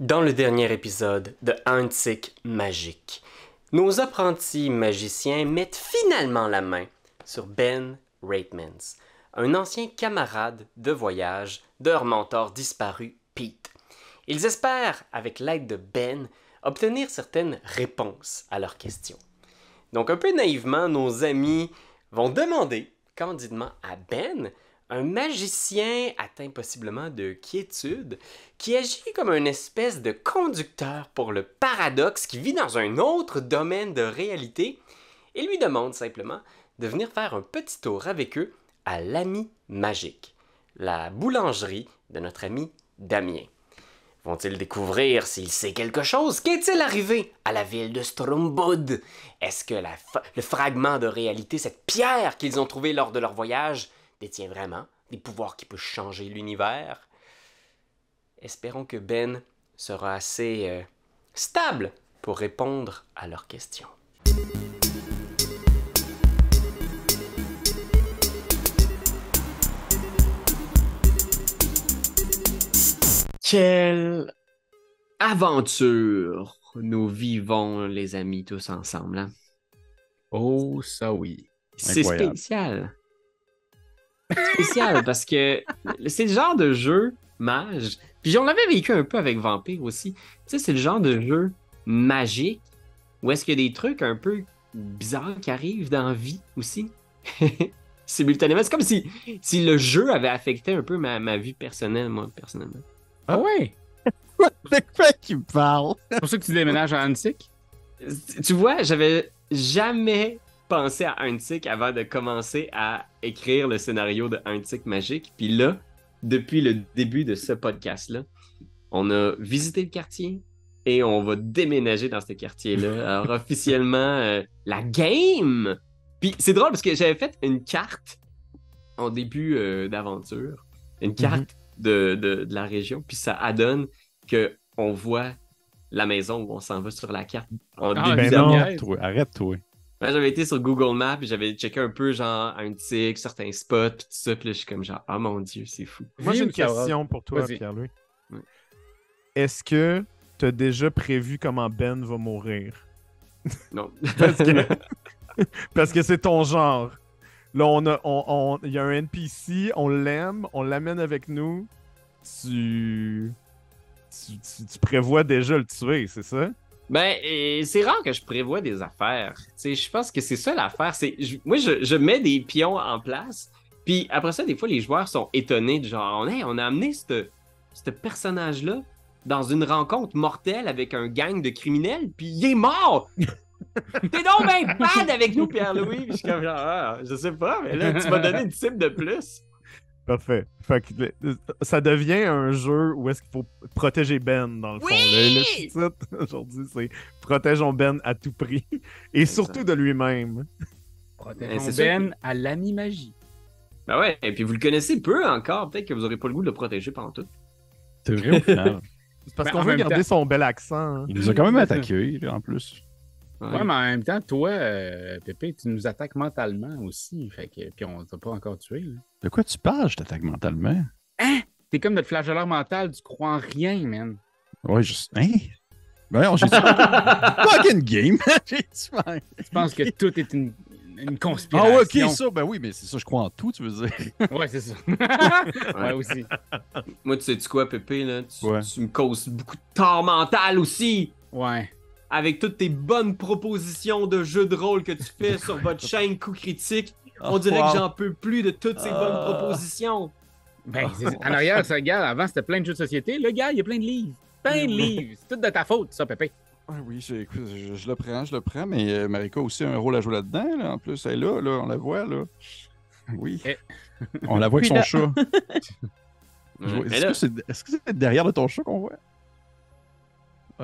Dans le dernier épisode de Antique Magique, nos apprentis magiciens mettent finalement la main sur Ben Raitmans, un ancien camarade de voyage de leur mentor disparu Pete. Ils espèrent, avec l'aide de Ben, obtenir certaines réponses à leurs questions. Donc un peu naïvement, nos amis vont demander candidement à Ben un magicien atteint possiblement de quiétude qui agit comme une espèce de conducteur pour le paradoxe qui vit dans un autre domaine de réalité et lui demande simplement de venir faire un petit tour avec eux à l'ami magique, la boulangerie de notre ami Damien. Vont-ils découvrir s'il sait quelque chose? Qu'est-il arrivé à la ville de Strombod? Est-ce que le fragment de réalité, cette pierre qu'ils ont trouvée lors de leur voyage, détient vraiment des pouvoirs qui peuvent changer l'univers. Espérons que Ben sera assez euh, stable pour répondre à leurs questions. Quelle aventure nous vivons, les amis, tous ensemble. Hein? Oh, ça oui. C'est spécial spécial parce que c'est le genre de jeu mage. Puis on l'avait vécu un peu avec Vampire aussi. Tu sais, c'est le genre de jeu magique où est-ce qu'il y a des trucs un peu bizarres qui arrivent dans la vie aussi. Simultanément. C'est comme si, si le jeu avait affecté un peu ma, vie personnelle, moi, personnellement. Ah ouais? de quoi tu parles? C'est pour ça que tu déménages à Antique? Tu vois, j'avais jamais pensé à un tic avant de commencer à écrire le scénario de un tic magique. Puis là, depuis le début de ce podcast-là, on a visité le quartier et on va déménager dans ce quartier-là. Alors officiellement, euh, la game. Puis c'est drôle parce que j'avais fait une carte en début euh, d'aventure, une carte mhm. de, de, la région, puis ça adonne que on voit la maison où on s'en va sur la carte en ah, début ben J'avais été sur Google Maps et j'avais checké un peu, genre, un tic, certains spots, tout ça. Puis là, je suis comme, genre, oh mon Dieu, c'est fou. Moi, j'ai une question pour toi, Pierre-Louis. Est-ce que tu as déjà prévu comment Ben va mourir? Non. Parce que c'est ton genre. Là, on a, on, il y a un NPC, on l'aime, on l'amène avec nous. Tu... Tu, tu prévois déjà le tuer, c'est ça? Ben, c'est rare que je prévois des affaires. Je pense que c'est ça l'affaire. Moi, je, mets des pions en place. Puis après ça, des fois, les joueurs sont étonnés de genre, hey, on a amené ce personnage-là dans une rencontre mortelle avec un gang de criminels, puis il est mort! T'es donc bien bad avec nous, Pierre-Louis! Je suis comme genre, ah, je sais pas, mais là, tu m'as donné une cible de plus. Parfait. Fait que, ça devient un jeu où est-ce qu'il faut protéger Ben, dans le fond. Le, titre aujourd'hui, c'est Protégeons Ben à tout prix. Et surtout de lui-même. Protégeons Ben à l'ami-magie. Ben ouais, et puis vous le connaissez peu encore. Peut-être que vous n'aurez pas le goût de le protéger pendant tout. C'est vrai au final. C'est parce ben, qu'on veut garder son bel accent. Hein. Il nous a quand même attaqué, en plus. Ouais. mais en même temps, toi, euh, Pépé, tu nous attaques mentalement aussi. Fait que, puis on t'a pas encore tué. De quoi tu parles, je t'attaque mentalement? Hein? T'es comme notre flagelleur mental, tu crois en rien, man. Ouais, juste. Hein? Ben, j'ai Fucking game! tu penses que tout est une, une conspiration. Ah ouais, ok, ça, ben oui, mais c'est ça, je crois en tout, tu veux dire. ouais, c'est ça. ouais, aussi. Moi, tu sais-tu quoi, Pépé, là? Tu, tu me causes beaucoup de tort mental aussi! Ouais avec toutes tes bonnes propositions de jeux de rôle que tu fais sur votre chaîne Coup Critique. On dirait que j'en peux plus de toutes ces bonnes ah. propositions. Ben, en arrière, ça, gars, avant, c'était plein de jeux de société. Le gars, il y a plein de livres. Plein de livres. C'est tout de ta faute, ça, Pépé. oui, je, je, le prends, je le prends, mais euh, Marika a aussi un rôle à jouer là-dedans. En plus, elle est là, là, on la voit, là. Oui. Eh. On la voit avec son chat. Est-ce que c'est derrière de ton chat qu'on voit?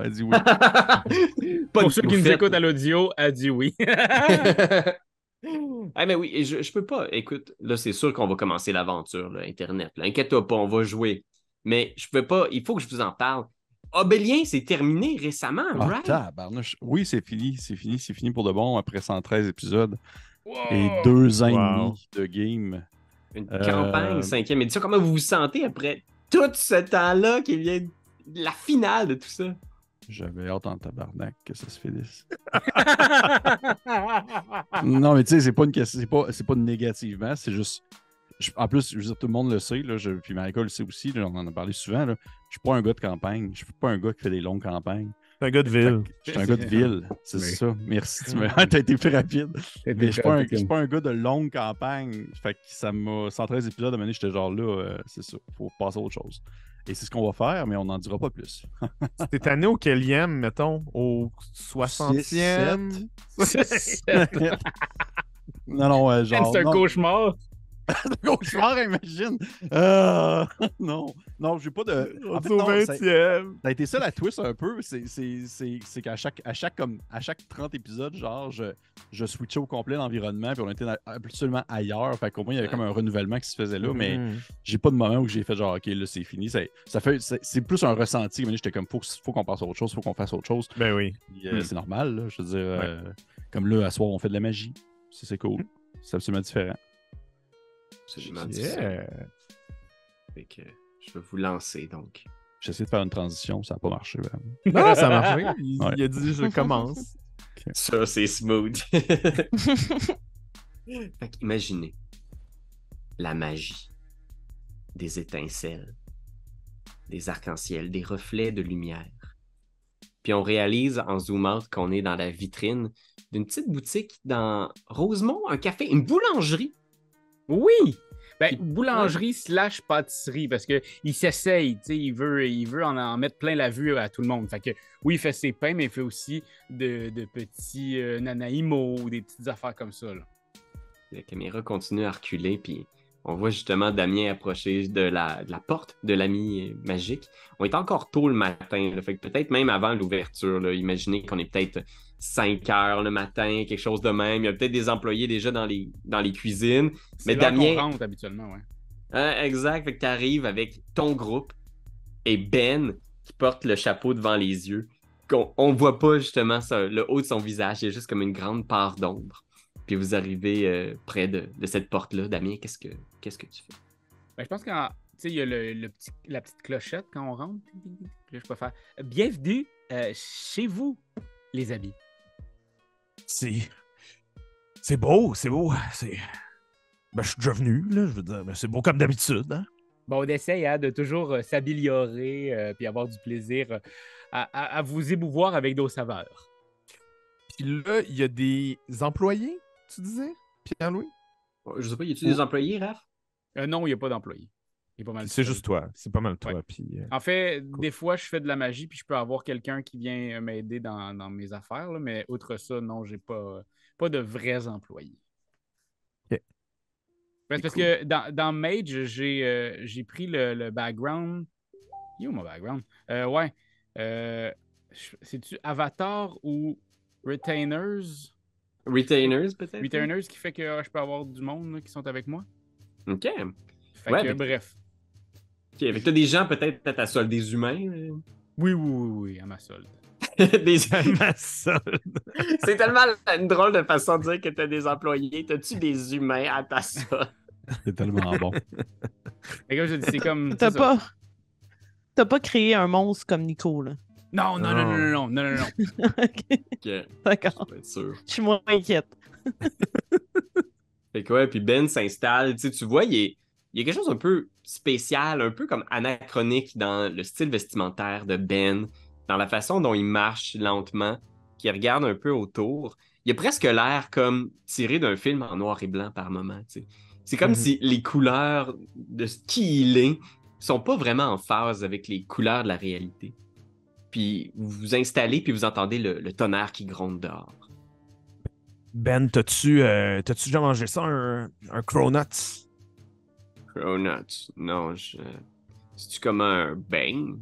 Elle dit oui. Pour ceux qui nous écoutent à l'audio, elle dit oui. ah, mais oui, je, je peux pas. Écoute, là, c'est sûr qu'on va commencer l'aventure, Internet. Inquiète-toi pas, on va jouer. Mais je peux pas, il faut que je vous en parle. Obélien, c'est terminé récemment, ah, right? Oui, c'est fini, c'est fini, c'est fini pour de bon après 113 épisodes et deux ans et demi de game. Une campagne, euh, cinquième édition. Comment vous vous sentez après tout ce temps-là qui vient la finale de tout ça? J'avais hâte en tabarnak que ça se finisse. non, mais tu sais, c'est pas une question, c'est pas, pas négativement, c'est juste. en plus, je veux dire, tout le monde le sait, là, je, puis Michael le sait aussi, on en a parlé souvent. Là, je suis pas un gars de campagne, je suis pas un gars qui fait des longues campagnes. Un gars de ville. Je suis un gars de ville, c'est ça. Merci, tu m'as été plus rapide. Mais je suis pas, un, pas un gars de longue campagne. Fait que ça m'a. 113 épisodes, à moment j'étais genre là, euh, c'est ça, faut passer à autre chose. Et c'est ce qu'on va faire, mais on n'en dira pas plus. C'était tanné au quelième, mettons? Au 60e? non, non, ouais, genre. C'est un cauchemar. cauchemar, imagine. Euh, non, non, j'ai pas de. En fait, non, ça, ça, a été ça la twist un peu. C'est qu'à chaque, à chaque, comme, à chaque 30 épisodes, genre, je, je switchais au complet l'environnement, puis on était absolument ailleurs. Fait qu'au moins, il y avait comme un renouvellement qui se faisait là, mais mm-hmm. j'ai pas de moment où j'ai fait genre, OK, là, c'est fini. Ça, ça fait, c'est plus un ressenti. J'étais comme, faut, faut qu'on passe à autre chose, faut qu'on fasse autre chose. Ben oui. Euh, mm. C'est normal, là, je veux dire. Euh, comme là, à soir, on fait de la magie. C'est cool. Mm. C'est absolument différent. Yeah. Fait que je vais vous lancer donc. J'ai de faire une transition, ça n'a pas marché vraiment. Non, ça a marché. Il, a dit je commence. Ça, c'est smooth. fait imaginez la magie des étincelles, des arcs-en-ciel, des reflets de lumière. Puis on réalise en zoom out qu'on est dans la vitrine d'une petite boutique dans Rosemont, un café, une boulangerie oui! Ben, boulangerie slash pâtisserie, parce qu'il s'essaye, il veut, il veut en, mettre plein la vue à tout le monde. Fait que oui, il fait ses pains, mais il fait aussi de, petits euh, nanaïmos ou des petites affaires comme ça. La caméra continue à reculer, puis on voit justement Damien approcher de la, porte de l'ami magique. On est encore tôt le matin, fait que peut-être même avant l'ouverture. Imaginez qu'on est peut-être 5 heures le matin, quelque chose de même. Il y a peut-être des employés déjà dans les, dans les cuisines. Mais Damien. rentre habituellement, ouais. Hein, exact. Fait que tu arrives avec ton groupe et Ben qui porte le chapeau devant les yeux. On, ne voit pas justement le haut de son visage. Il y a juste comme une grande part d'ombre. Puis vous arrivez euh, près de, cette porte-là. Damien, qu'est-ce que qu'est-ce que tu fais? Ben, je pense qu'il y a le, petit, la petite clochette quand on rentre. Je peux faire Bienvenue euh, chez vous, les amis c'est. C'est beau, c'est beau. C'est. Ben, je suis déjà venu, là. Je veux dire, ben, c'est beau comme d'habitude. Hein? Bon, on essaye hein, de toujours euh, s'améliorer euh, puis avoir du plaisir euh, à, vous émouvoir avec nos saveurs. Puis là, il y a des employés, tu disais, Pierre-Louis? Je sais pas, y a-tu des employés, Raph? non, il n'y a pas d'employés. C'est juste toi. C'est pas mal toi. Puis, euh, En fait, des fois, je fais de la magie, puis je peux avoir quelqu'un qui vient m'aider dans, mes affaires. mais outre ça, non, j'ai pas, pas de vrais employés. OK. parce que dans, dans Mage, j'ai euh, pris le, background. Yo, mon background? Euh, ouais. C'est-tu Avatar ou Retainers? Retainers, peut-être? Retainers qui fait que je peux avoir du monde qui sont avec moi. OK. Fait que, bref. Ok, avec t'as des gens peut-être à ta solde, des humains. Oui, oui, oui, oui, à ma solde. des à ma solde. c'est tellement une drôle de façon de dire que t'as des employés. T'as-tu des humains à ta solde? c'est tellement bon. Comme je dis, c'est comme. T'as pas. T'as pas créé un monstre comme Nico, là. Non, non, non, non, non, non, non, non. ok. D'accord. Je suis moins inquiète. fait que ouais, puis Ben s'installe. Tu, vois, il, y a quelque chose un peu spécial, un peu comme anachronique dans le style vestimentaire de Ben, dans la façon dont il marche lentement, qu'il regarde un peu autour. Il a presque l'air comme tiré d'un film en noir et blanc par moment. C'est comme mhm. si les couleurs de ce qu'il est sont pas vraiment en phase avec les couleurs de la réalité. Puis vous vous installez, puis vous entendez le, tonnerre qui gronde dehors. Ben, t'as-tu euh, déjà mangé ça, un, un Cronuts? Cronuts. Non, je... c'est-tu comme un bang?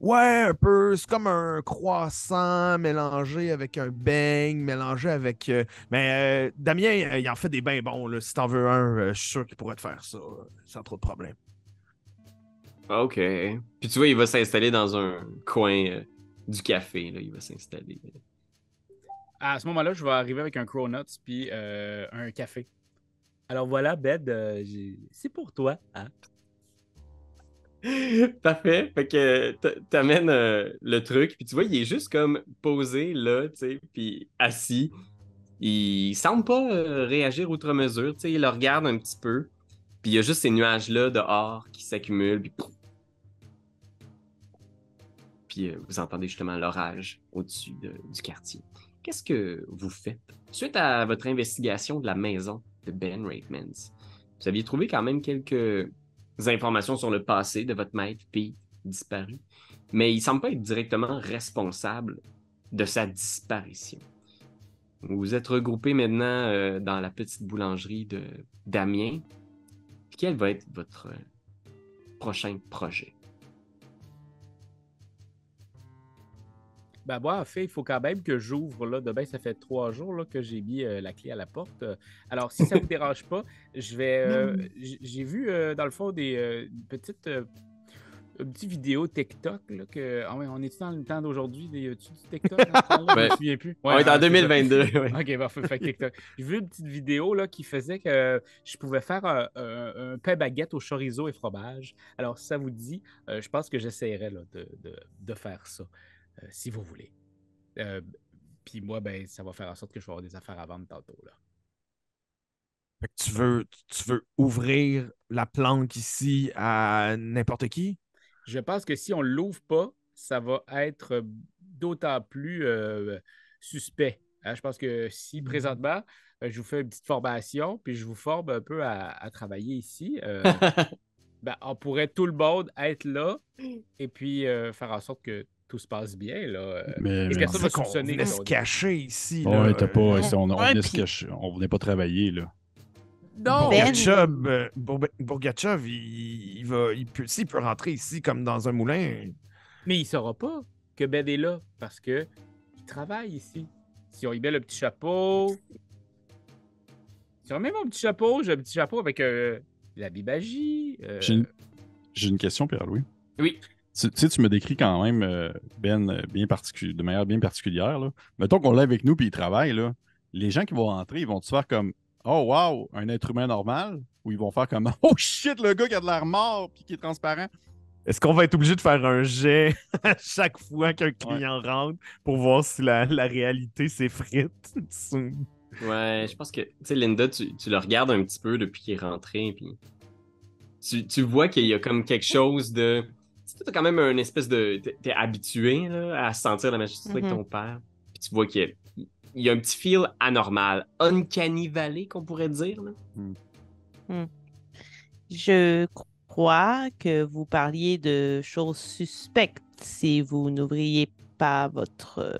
Ouais, un peu. C'est comme un croissant mélangé avec un bang, mélangé avec. Euh, mais euh, Damien, il en fait des bains bons. Là. Si t'en veux un, euh, je suis sûr qu'il pourrait te faire ça sans trop de problème. OK. Puis tu vois, il va s'installer dans un coin du café. Là. Il va s'installer. À ce moment-là, je vais arriver avec un Cronuts puis un café. Alors voilà, Bed, euh, c'est pour toi. Hein? Parfait. Fait que t'amènes euh, le truc, puis tu vois, il est juste comme posé là, tu sais, puis assis. Il semble pas euh, réagir outre mesure, tu sais, il le regarde un petit peu. Puis il y a juste ces nuages-là dehors qui s'accumulent, puis... Euh, vous entendez justement l'orage au-dessus du quartier. Qu'est-ce que vous faites? Suite à votre investigation de la maison de Ben Raitmans, vous aviez trouvé quand même quelques informations sur le passé de votre maître Pete disparu, mais il semble pas être directement responsable de sa disparition. Vous vous êtes regroupés maintenant euh, dans la petite boulangerie de Damien. Quel va être votre prochain projet? Ben moi, en fait, il faut quand même que j'ouvre là. Demain, ça fait trois jours là, que j'ai mis euh, la clé à la porte. Alors, si ça ne vous dérange pas, je vais. Euh, j'ai vu euh, dans le fond des petites une petite vidéo TikTok. Là, que... Ah ouais, on est dans le temps d'aujourd'hui? des tu du TikTok? Là, Je me souviens plus. on est en 2022. Ok, parfait. Fait TikTok. J'ai vu une petite vidéo là, qui faisait que je pouvais faire un, pain baguette au chorizo et fromage. Alors, si ça vous dit, je pense que j'essaierai de, de, de, faire ça. Euh, si vous voulez. Euh, puis moi, ben, ça va faire en sorte que je vais avoir des affaires à vendre tantôt. Là. tu veux, tu veux ouvrir la planque ici à n'importe qui? Je pense que si on ne l'ouvre pas, ça va être d'autant plus euh, suspect. Hein. Je pense que si mmh présentement, je vous fais une petite formation, puis je vous forme un peu à, travailler ici, ben, on pourrait tout le monde être là et puis faire en sorte que tout se passe bien. Là. Euh, mais, mais personne va soupçonner. On se cacher ici. Là. Ouais, t'as pas, on, on, venait cacher, on venait pas travailler. Là. Non! Bourgachev, Bourgachev il, il, va, il peut, s'il peut rentrer ici comme dans un moulin. Mais il saura pas que Ben est là parce que il travaille ici. Si on y met le petit chapeau. Si on met mon petit chapeau, j'ai un petit chapeau avec euh, la bibagie. Euh... J'ai une... une... question, Pierre-Louis. Oui. Tu sais, tu me décris quand même, euh, Ben, euh, bien de manière bien particulière. Là. Mettons qu'on l'a avec nous puis il travaille. Là. Les gens qui vont rentrer, ils vont te faire comme Oh, wow, un être humain normal Ou ils vont faire comme Oh shit, le gars qui a de l'air mort puis qui est transparent. Est-ce qu'on va être obligé de faire un jet à chaque fois qu'un client rentre pour voir si la, réalité s'effrite? ouais, je pense que, tu sais, Linda, tu, tu, le regardes un petit peu depuis qu'il est rentré, puis tu, tu vois qu'il y a comme quelque chose de tu as quand même une espèce de. T'es habitué là, à sentir la magie avec ton mhm. père. Puis tu vois qu'il y, a... un petit feel anormal. Uncanny Valley, qu'on pourrait dire. Là. Hmm. Hmm. Je crois que vous parliez de choses suspectes si vous n'ouvriez pas votre euh,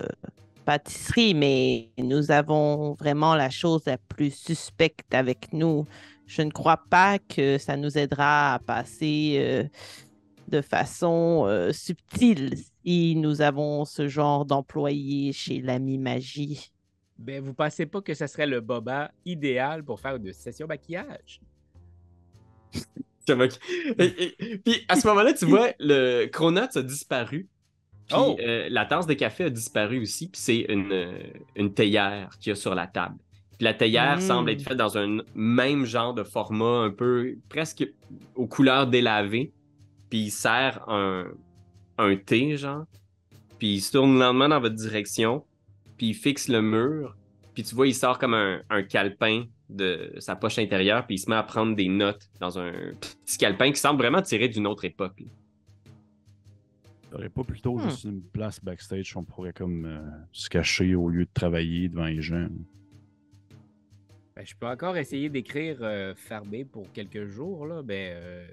pâtisserie, mais nous avons vraiment la chose la plus suspecte avec nous. Je ne crois pas que ça nous aidera à passer. Euh, de façon euh, subtile si nous avons ce genre d'employé chez l'ami magie. Ben, vous pensez pas que ce serait le boba idéal pour faire une session maquillage? Puis à ce moment-là, tu vois, le Cronut a disparu. Puis oh! euh, la tasse de café a disparu aussi. Puis c'est une, euh, une théière qu'il y a sur la table. Puis la théière mmh. semble être faite dans un même genre de format, un peu presque aux couleurs délavées puis il sert un, un thé, genre, puis il se tourne lentement dans votre direction, puis il fixe le mur, puis tu vois, il sort comme un, un calepin de sa poche intérieure, puis il se met à prendre des notes dans un petit calepin qui semble vraiment tiré d'une autre époque. T'aurais pas plutôt hmm. juste une place backstage où on pourrait comme euh, se cacher au lieu de travailler devant les gens? Ben, je peux encore essayer d'écrire euh, pour quelques jours, là. Ben, euh,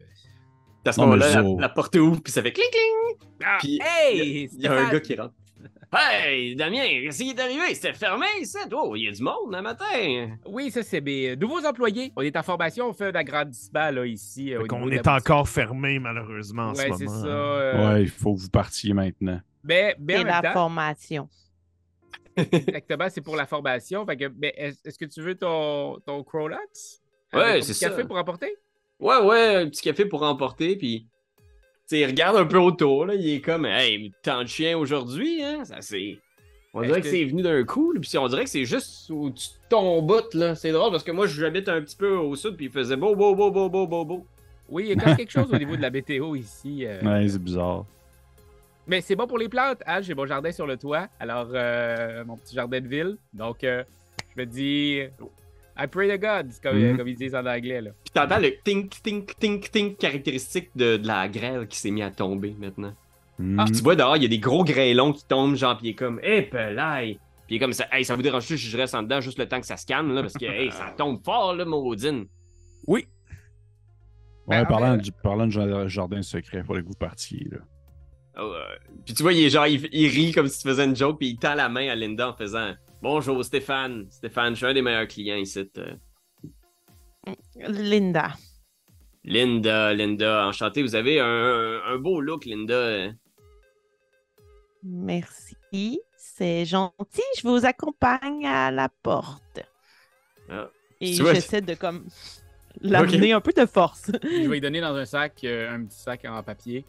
à ce moment-là, la, porte ouvre, puis ça fait cling cling. Ah, puis hey! Il y, a un gars qui rentre. Hey, Damien, qu'est-ce qui est arrivé? C'était fermé, ça? Oh, il y a du monde le matin. Oui, ça, c'est mes nouveaux employés. On est en formation, on fait un agrandissement là, ici. Euh, on est encore fermé, malheureusement, en ouais, ce moment. Ça, euh... Ouais, il faut que vous partiez maintenant. Mais, mais la formation. Exactement, c'est pour la formation. Fait que, est-ce que tu veux ton, ton Crowlux? Ouais, c'est ça. café pour apporter? Ouais, ouais, un petit café pour emporter, puis. Tu il regarde un peu autour, là, il est comme, hey, tant de chiens aujourd'hui, hein? Ça, c'est. On dirait que, c'est venu d'un coup, puis on dirait que c'est juste de ton bout, là. C'est drôle parce que moi, j'habite un petit peu au sud, puis il faisait beau, beau, beau, beau, beau, beau, beau. Oui, il y a quand même quelque chose au niveau de la météo ici. Euh. Ouais, c'est bizarre. Mais c'est bon pour les plantes. Hein? J'ai mon jardin sur le toit. Alors, euh, mon petit jardin de ville. Donc, euh, je me dis, I pray to God, comme, mm-hmm. comme ils disent en anglais. Là. Puis t'entends le tink, tink, tink, tink caractéristique de, de la grêle qui s'est mis à tomber maintenant. Mm. Ah, tu vois dehors, il y a des gros grêlons qui tombent, genre, il est comme, hé, hey, Puis il est comme ça, hey, ça vous dérange si je reste en dedans juste le temps que ça se calme, là, parce que, hey, ça tombe fort, là, Maudine. Oui. Ouais, ben, parlant, du, parlant de jardin secret, faudrait que vous partiez, là. Oh, puis tu vois, il est genre, il, rit comme si tu faisais une joke, puis il tend la main à Linda en faisant Bonjour Stéphane. Stéphane, je suis un des meilleurs clients ici. Linda. Linda, Linda, enchanté. Vous avez un, beau look, Linda. Merci. C'est gentil. Je vous accompagne à la porte. Ah. Et j'essaie de comme l'amener un peu de force. Je vais lui donner dans un sac, euh, un petit sac en papier,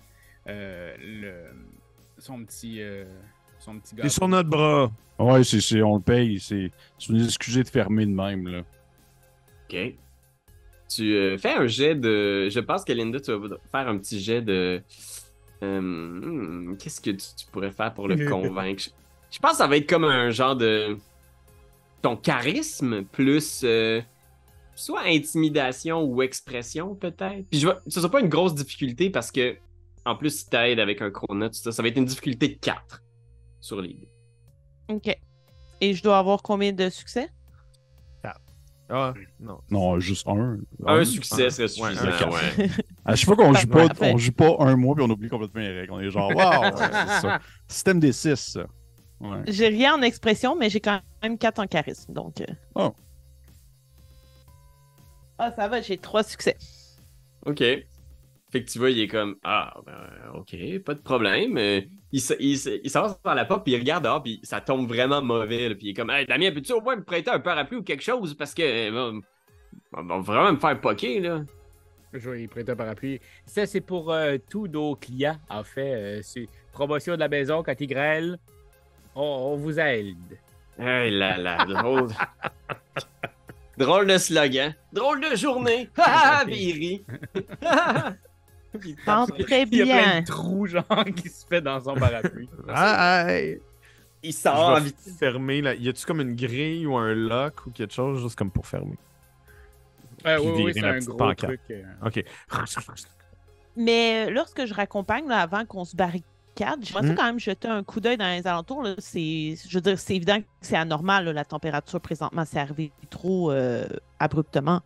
euh, le, son petit. Euh, son petit C'est sur notre bras. Ouais, c'est, on le paye. C'est, une excusez de fermer de même. Là. Ok. Tu euh, fais un jet de. Je pense que Linda, tu vas faire un petit jet de. Hmm, qu'est-ce que tu, pourrais faire pour le convaincre? Je, pense que ça va être comme un genre de. Ton charisme plus. soit intimidation ou expression, peut-être. Puis je vois, ce sera pas une grosse difficulté parce que en plus, si t'aides avec un chrono, ça, ça va être une difficulté de 4 sur l'idée. Ok. Et je dois avoir combien de succès? 4. Ah, non. Non, juste un. Un, succès serait suffisant. Ouais, À chaque fois qu'on joue pas, on joue pas un mois puis on oublie complètement les règles. On est genre, waouh, c'est ça. Système des 6, ça. J'ai rien en expression, mais j'ai quand même 4 en charisme. Donc. Euh. Oh. Ah, ça va, j'ai 3 succès. Ok. Fait que tu vois, il est comme Ah, ben, ok, pas de problème. Il, s'avance par la porte, puis il regarde dehors, puis ça tombe vraiment mauvais. puis il est comme Hey, Damien, peux-tu au moins me prêter un parapluie ou quelque chose? Parce que euh, on va vraiment me faire poquer, là. Je vais prêter un parapluie. Ça, c'est pour euh, tous nos clients, en fait. Euh, c'est promotion de la maison quand il grêle. On, vous aide. Hey là là, drôle. drôle de slogan. Drôle de journée. Ha ha, très bien. Il y a plein de trous, genre, qui se fait dans son parapluie. ah, Il sort vite. Fermer, là. Y a-tu comme une grille ou un lock ou quelque chose, juste comme pour fermer? Euh, oui, oui, c'est un gros truc. Euh. OK. Mais lorsque je raccompagne, là, avant qu'on se barricade, j'aimerais hmm? quand même jeter un coup d'œil dans les alentours. Je veux dire, c'est évident que c'est anormal, la température présentement. C'est arrivé trop euh, abruptement.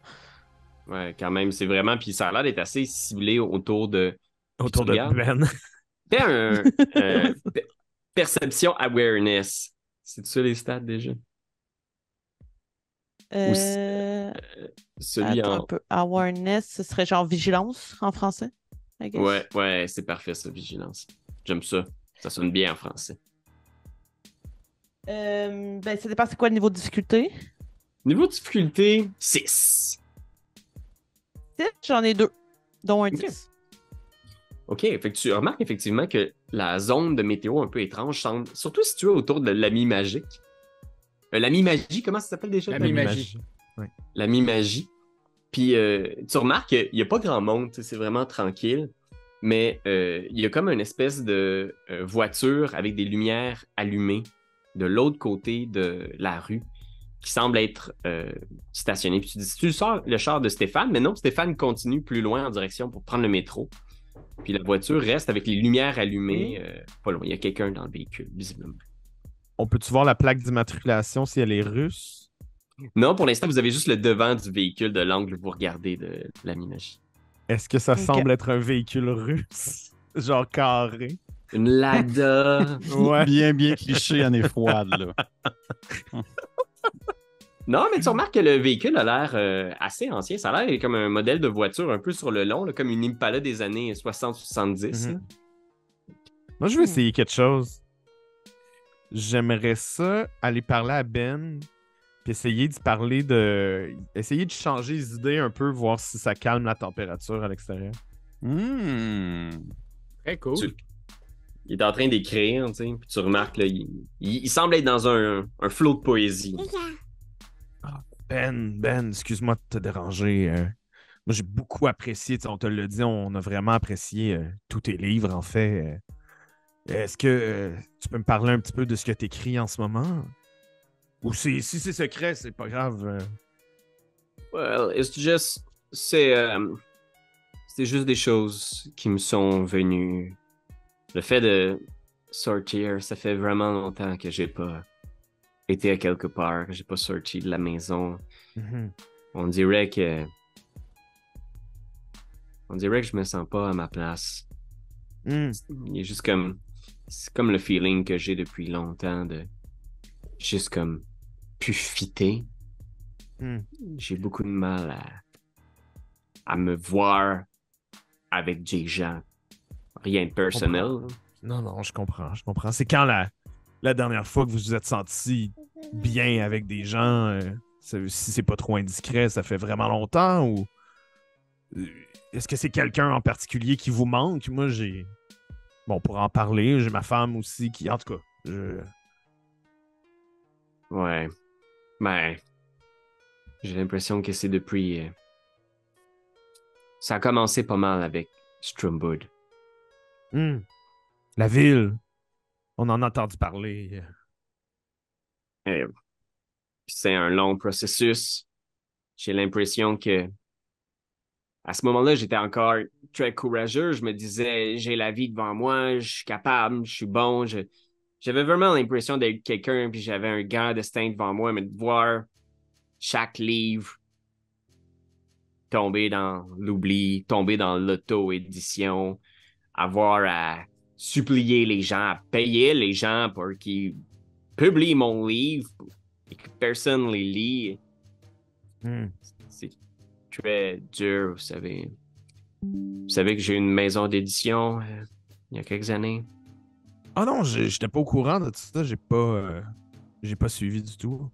Ouais, quand même, c'est vraiment. Puis ça a l'air d'être assez ciblé autour de. Autour de Ben. Fais un. Euh, perception awareness. C'est ça les stats déjà? Euh... euh celui en. Un peu. Awareness, ce serait genre vigilance en français? Ouais, ouais, c'est parfait ça, vigilance. J'aime ça. Ça sonne bien en français. Euh, ben, ça dépend c'est quoi le niveau de difficulté? Niveau de difficulté, 6 j'en ai deux, dont un 10. OK, fait que tu remarques effectivement que la zone de météo un peu étrange semble, surtout située autour de l'ami magique. Euh, l'ami magie, comment ça s'appelle déjà? L'ami magie. L'ami magie. Puis euh, tu remarques qu'il n'y a pas grand monde, c'est vraiment tranquille, mais euh, il y a comme une espèce de voiture avec des lumières allumées de l'autre côté de la rue qui semble être euh, stationné. Puis tu dis, tu sors le char de Stéphane, mais non, Stéphane continue plus loin en direction pour prendre le métro. Puis la voiture reste avec les lumières allumées. Euh, pas loin, il y a quelqu'un dans le véhicule, visiblement. On peut-tu voir la plaque d'immatriculation si elle est russe? Non, pour l'instant, vous avez juste le devant du véhicule de l'angle où vous regardez de, la minagie. Est-ce que ça semble être un véhicule russe? Genre carré? Une Lada. ouais. Bien, bien cliché en froide, là. Non, mais tu remarques que le véhicule a l'air euh, assez ancien. Ça a l'air comme un modèle de voiture un peu sur le long, comme une Impala des années 60-70. Mhm. Moi, je veux essayer quelque chose. J'aimerais ça aller parler à Ben, puis essayer de parler de. Essayer de changer les idées un peu, voir si ça calme la température à l'extérieur. Hmm. Très cool. Il est en train d'écrire, tu sais, puis tu remarques, là, il, semble être dans un, un flot de poésie. Ben, Ben, excuse-moi de te déranger. Euh. moi, j'ai beaucoup apprécié, on te l'a dit, on a vraiment apprécié euh, tous tes livres, en fait. Est-ce que tu peux me parler un petit peu de ce que tu écris en ce moment? Ou si c'est secret, c'est pas grave. Well, it's just. C'est. c'est juste des choses qui me sont venues. Le fait de sortir, ça fait vraiment longtemps que j'ai pas été à quelque part, que j'ai pas sorti de la maison. Mm-hmm. On dirait que. On dirait que je me sens pas à ma place. Mm. Il est juste comme. C'est comme le feeling que j'ai depuis longtemps de. Juste comme. Pu fitter. Mm. J'ai beaucoup de mal à. à me voir avec des gens. Rien de personnel. Non, non, je comprends, je comprends. C'est quand la, la dernière fois que vous vous êtes senti bien avec des gens, euh, si c'est pas trop indiscret, ça fait vraiment longtemps ou euh, est-ce que c'est quelqu'un en particulier qui vous manque? Moi, j'ai. Bon, pour en parler, j'ai ma femme aussi qui. En tout cas, je. Ouais. Ben. J'ai l'impression que c'est depuis. Euh, ça a commencé pas mal avec Strumwood. Hmm. La ville. On en a entendu parler. Eh, c'est un long processus. J'ai l'impression que à ce moment-là, j'étais encore très courageux. Je me disais, j'ai la vie devant moi, je suis capable, je suis bon. J'avais vraiment l'impression d'être quelqu'un, puis j'avais un grand destin devant moi, mais de voir chaque livre tomber dans l'oubli, tomber dans l'auto-édition, avoir à supplier les gens, à payer les gens pour qu'ils publient mon livre et que personne les lit. Hmm. C'est très dur, vous savez. Vous savez que j'ai une maison d'édition euh, il y a quelques années. Ah non, j'étais pas au courant de tout ça, j'ai pas euh, j'ai pas suivi du tout.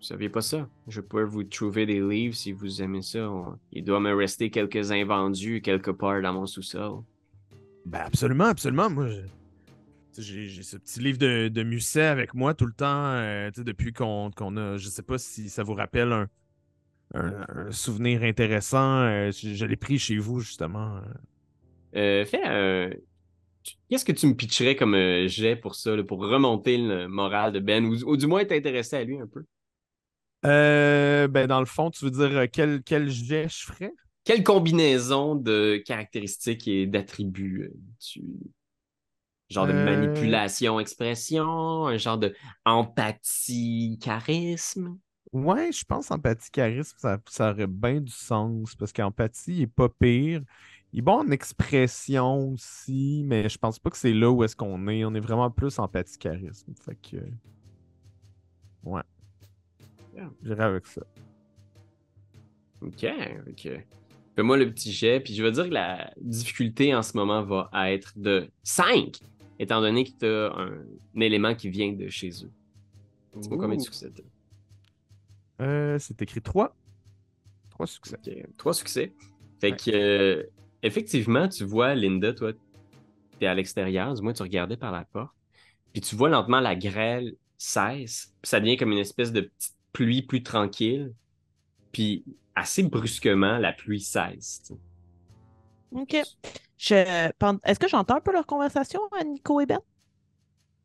Vous saviez pas ça? Je peux vous trouver des livres si vous aimez ça. Il doit me rester quelques invendus quelque part dans mon sous-sol. Ben absolument, absolument. Moi, j'ai ce petit livre de, de, Musset avec moi tout le temps, euh, depuis qu'on a. Je sais pas si ça vous rappelle un, un, souvenir intéressant. Euh, je, l'ai pris chez vous, justement. Euh, fais. Qu'est-ce que tu me pitcherais comme jet pour ça, pour remonter le moral de Ben, ou, du moins t'intéresser à lui un peu? Ben, dans le fond, tu veux dire quel, quel jet je ferais? quelle combinaison de caractéristiques et d'attributs euh, tu genre de euh. manipulation, expression, un genre de empathie, charisme? Ouais, je pense empathie, charisme, ça, ça aurait bien du sens parce qu'empathie est pas pire. Il est bon en expression aussi, mais je pense pas que c'est là où est-ce qu'on est. On est vraiment plus empathie, charisme. Fait que. Ouais. J'irai avec ça. Ok, ok. Fais-moi le petit jet, puis je vais dire que la difficulté en ce moment va être de 5, étant donné que tu as un, élément qui vient de chez eux. Dis-moi combien de succès euh, C'est écrit 3. 3 succès. 3 succès. Fait que, euh, effectivement, tu vois, Linda, toi, tu es à l'extérieur, du moins tu regardais par la porte, puis tu vois lentement la grêle cesse, puis ça devient comme une espèce de petite pluie plus tranquille. Puis assez brusquement, la pluie cesse. OK. Est-ce que j'entends un peu leur conversation, Nico et Ben?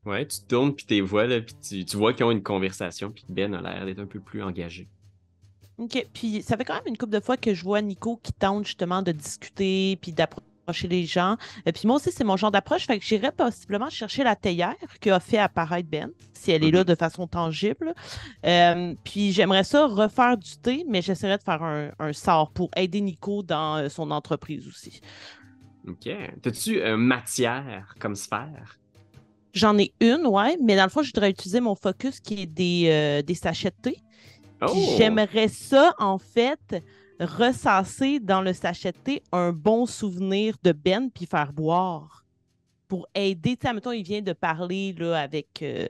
Ouais, tu tournes, puis tu vois, là, puis tu, vois qu'ils ont une conversation, puis Ben a l'air d'être un peu plus engagé. OK. Puis ça fait quand même une couple de fois que je vois Nico qui tente justement de discuter, puis d'approcher chez les gens. Et puis moi aussi, c'est mon genre d'approche. Fait que j'irais possiblement chercher la théière qui a fait apparaître Ben, si elle est là de façon tangible. Euh, puis j'aimerais ça refaire du thé, mais j'essaierais de faire un, sort pour aider Nico dans euh, son entreprise aussi. OK. As-tu une matière comme sphère? J'en ai une, ouais, mais dans le fond, je voudrais utiliser mon focus qui est des, euh, des sachets de thé. Oh! J'aimerais ça, en fait, ressasser dans le sachet de thé un bon souvenir de Ben puis faire boire pour aider. Tu mettons, il vient de parler là, avec, euh,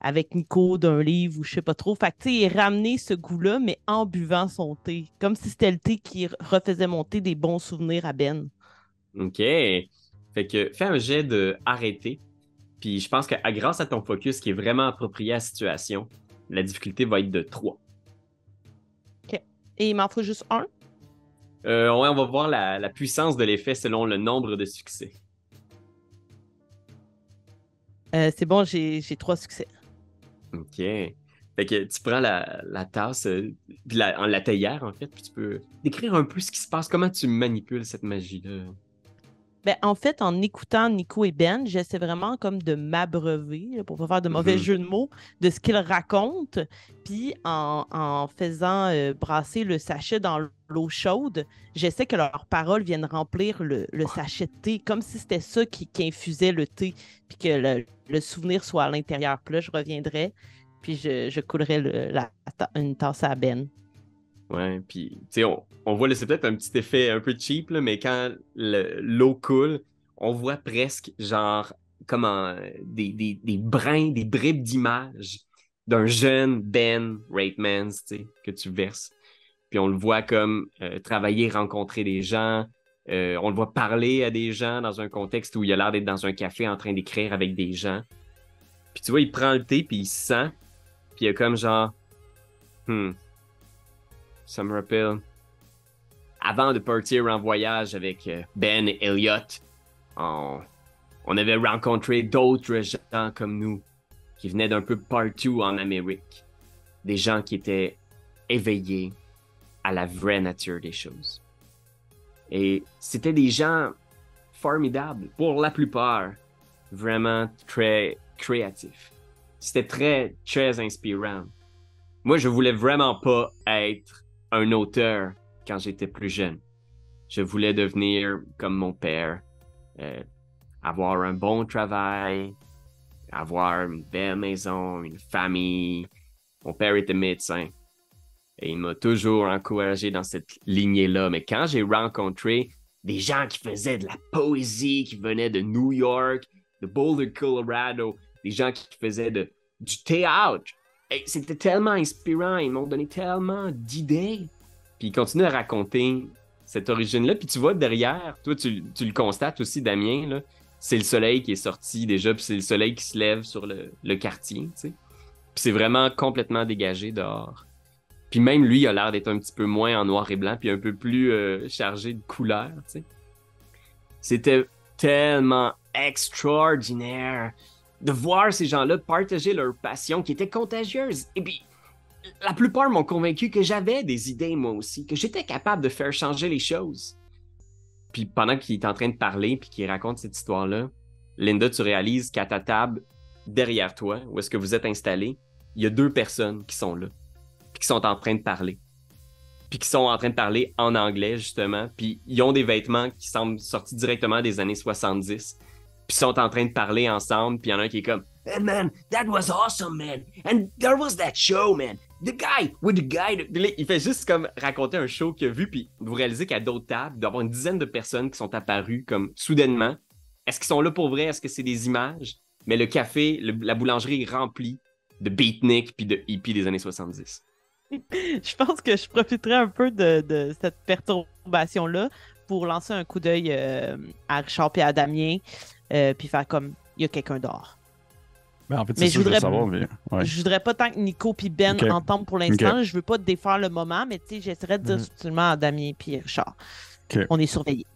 avec Nico d'un livre ou je sais pas trop. Fait que, tu sais, ramener ce goût-là, mais en buvant son thé. Comme si c'était le thé qui refaisait monter des bons souvenirs à Ben. OK. Fait que fais un jet de arrêter. Puis je pense que grâce à ton focus qui est vraiment approprié à la situation, la difficulté va être de 3. Et il m'en faut juste un? Euh, ouais, on va voir la, la puissance de l'effet selon le nombre de succès. Euh, c'est bon, j'ai trois succès. OK. Fait que tu prends la, la tasse, euh, puis la, en la théière, en fait, puis tu peux décrire un peu ce qui se passe, comment tu manipules cette magie-là. Ben, en fait, en écoutant Nico et Ben, j'essaie vraiment comme de m'abreuver, pour pas faire de mauvais Mhm. jeu de mots, de ce qu'ils racontent. Puis en, en faisant euh, brasser le sachet dans l'eau chaude, j'essaie que leurs paroles viennent remplir le, le sachet de thé, comme si c'était ça qui, qui infusait le thé, puis que le, le souvenir soit à l'intérieur. Puis là, je reviendrai, puis je, je coulerai le- la, ta- une tasse à Ben. Ouais, puis, tu sais, on, on voit, c'est peut-être un petit effet un peu cheap, là, mais quand le- l'eau coule, on voit presque, genre, comme des, des, des brins, des bribes d'images d'un jeune Ben Raitmans, tu sais, que tu verses. Puis on le voit comme euh, travailler, rencontrer des gens. euh, on le voit parler à des gens dans un contexte où il a l'air d'être dans un café en train d'écrire avec des gens. Puis tu vois, il prend le thé, puis il sent. Puis il y a comme genre... Hmm, ça me rappelle. Avant de partir en voyage avec euh, Ben et Elliot, on, avait rencontré d'autres gens comme nous qui venaient d'un peu partout en Amérique. Des gens qui étaient éveillés à la vraie nature des choses. Et c'était des gens formidables, pour la plupart, vraiment très créatifs. C'était très, très inspirant. Moi, je voulais vraiment pas être un auteur quand j'étais plus jeune. Je voulais devenir comme mon père, euh, avoir un bon travail, avoir une belle maison, une famille. Mon père était médecin et il m'a toujours encouragé dans cette lignée-là. Mais quand j'ai rencontré des gens qui faisaient de la poésie, qui venaient de New York, de Boulder, Colorado, des gens qui faisaient de, du théâtre, c'était tellement inspirant, ils m'ont donné tellement d'idées. Puis ils continuent à raconter cette origine-là. Puis tu vois derrière, toi, tu, tu le constates aussi, Damien, là, c'est le soleil qui est sorti déjà, puis c'est le soleil qui se lève sur le, le quartier, tu sais. Puis c'est vraiment complètement dégagé dehors. Puis même lui, il a l'air d'être un petit peu moins en noir et blanc, puis un peu plus euh, chargé de couleurs, tu sais. C'était tellement extraordinaire de voir ces gens-là partager leur passion qui était contagieuse. Et puis, la plupart m'ont convaincu que j'avais des idées moi aussi, que j'étais capable de faire changer les choses. Puis pendant qu'il est en train de parler puis qu'il raconte cette histoire-là, Linda, tu réalises qu'à ta table, derrière toi, où est-ce que vous êtes installé, il y a deux personnes qui sont là, puis qui sont en train de parler. Puis qui sont en train de parler en anglais, justement, puis ils ont des vêtements qui semblent sortis directement des années 70, puis ils sont en train de parler ensemble, puis il y en a un qui est comme Hey man, that was awesome, man. And there was that show, man. The guy with the guy. Il fait juste comme raconter un show qu'il a vu, puis vous réalisez qu'à d'autres tables, il doit y avoir une dizaine de personnes qui sont apparues comme soudainement. Est-ce qu'ils sont là pour vrai? Est-ce que c'est des images? Mais le café, la boulangerie est remplie de beatnik puis de hippies des années 70. Je pense que je profiterai un peu de, de cette perturbation-là pour lancer un coup d'œil euh, à Richard et à Damien, euh, puis faire comme il y a quelqu'un dehors. Ben, en fait, Mais je voudrais- savoir. Mais... Ouais. Je voudrais pas tant que Nico et Ben entendent pour l'instant. Je veux pas défaire le moment, mais tu sais, j'essaierai de dire subtilement à Damien et Richard. Ok. On est surveillés.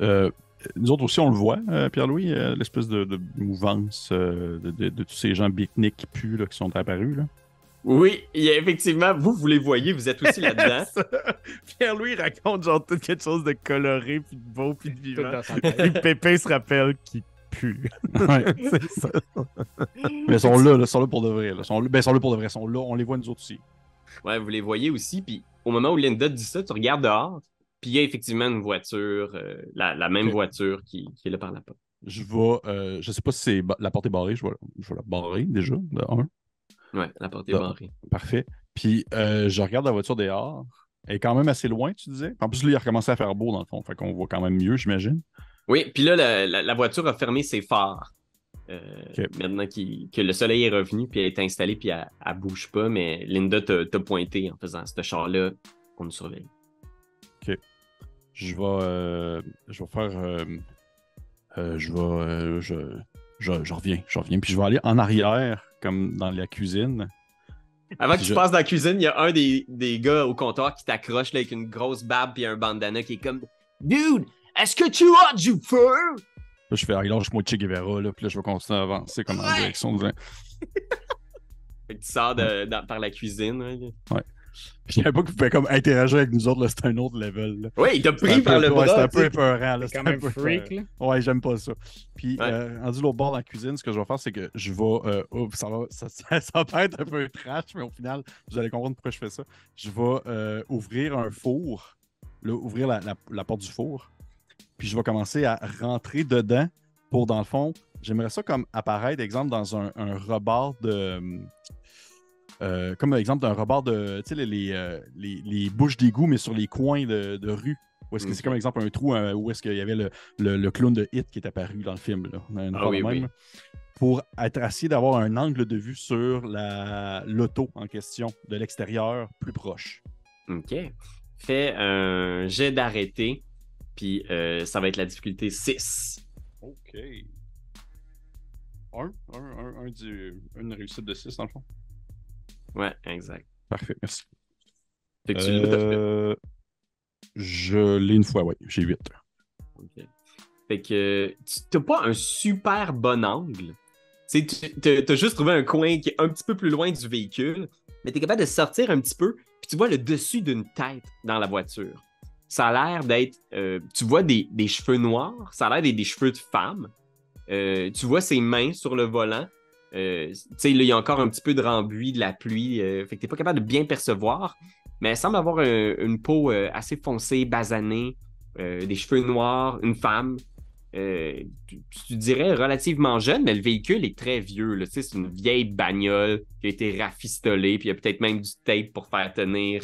Euh, nous autres aussi, on le voit, euh, Pierre-Louis, l'espèce de, de mouvance de, de- de tous ces gens beatniks qui puent là, qui sont apparus. Là. Oui, effectivement, vous, vous les voyez, vous êtes aussi là-dedans. Pierre-Louis raconte genre tout quelque chose de coloré, puis de beau, puis de vivant. Et Pépin se rappelle qu'il pue. C'est ça. Mais ils sont là, ils sont là pour de vrai. Ils sont, là, ben, sont là pour de vrai, ils sont là, on les voit nous autres aussi. Ouais, vous les voyez aussi, puis au moment où Linda dit ça, tu regardes dehors, puis il y a effectivement une voiture, euh, la, même voiture qui, qui, est là par la porte. Je vois, euh, je sais pas si c'est la porte est barrée, je vois, la barrer déjà, de 1. Oui, la porte est barrée. Parfait. Puis euh, je regarde la voiture dehors. Elle est quand même assez loin, tu disais. En plus, là, il a recommencé à faire beau dans le fond. Fait qu'on voit quand même mieux, j'imagine. Oui, puis là, la, voiture a fermé ses phares. Euh, maintenant que le soleil est revenu, puis elle est installée, puis elle, elle bouge pas, mais Linda t'a pointé en faisant ce char-là qu'on nous surveille. Ok. Je vais, euh, je vais faire. Je vais. Je, je, reviens, je reviens, puis je vais aller en arrière comme dans la cuisine. Avant que Puis tu je- passes dans la cuisine, il y a un des, des gars au comptoir qui t'accroche là, avec une grosse barbe et un bandana qui est comme Dude, est-ce que tu as du feu? Là, je fais, ah, lâche-moi Che Guevara, là, puis là, je vais continuer à avancer comme en Ouais. direction de. Fait que tu sors de- dans- par la cuisine. hein. Je savais pas que vous pouvez comme interagir avec nous autres, c'était un autre level. Là. Ouais, il t'a pris par peu- le ouais, bras. C'était un peu épeurant, là. C'est quand un même peu freak, là. Ouais, j'aime pas ça. Puis, Ouais. euh, rendu l'autre bord dans la cuisine, ce que je vais faire, c'est que je vais. euh, oh, ça, va ça, ça, ça va être un peu trash, mais au final, vous allez comprendre pourquoi je fais ça. Je vais euh, ouvrir un four, là, ouvrir la, la- la porte du four, puis je vais commencer à rentrer dedans pour, dans le fond, j'aimerais ça comme apparaître, exemple, dans un, un rebord de. Euh, comme exemple d'un rebord de. Tu sais, les, les, euh, les- les bouches d'égout, mais sur les coins de, de rue. Où est-ce que c'est Ok. comme exemple un trou euh, où est-ce qu'il y avait le, le, le clown de Hit qui est apparu dans le film. Là, Une Ah oui, même, oui. Pour être essayer d'avoir un angle de vue sur la l'auto en question, de l'extérieur, plus proche. Ok. Fais un jet d'arrêté, puis euh, ça va être la difficulté 6. OK. Un, un, un, un du- une réussite de 6 dans le fond. Ouais, exact. Parfait, merci. Fait que tu l'as, t'as fait. Euh, je l'ai une fois, oui, j'ai 8. Ok. Fait que tu t'as pas un super bon angle. Tu tu- t'as juste trouvé un coin qui est un petit peu plus loin du véhicule, mais t'es capable de sortir un petit peu, puis tu vois le dessus d'une tête dans la voiture. Ça a l'air d'être. euh, tu vois des, des cheveux noirs, ça a l'air d'être des cheveux de femme. Euh, tu vois ses mains sur le volant. Euh, tu sais, là, il y a encore un petit peu de rembuis, de la pluie. euh, fait que t'es pas capable de bien percevoir. Mais elle semble avoir un- une peau euh, assez foncée, basanée, euh, des cheveux noirs, une femme. Tu, tu dirais relativement jeune, mais le véhicule est très vieux. là. Tu sais, C'est une vieille bagnole qui a été rafistolée, puis il y a peut-être même du tape pour faire tenir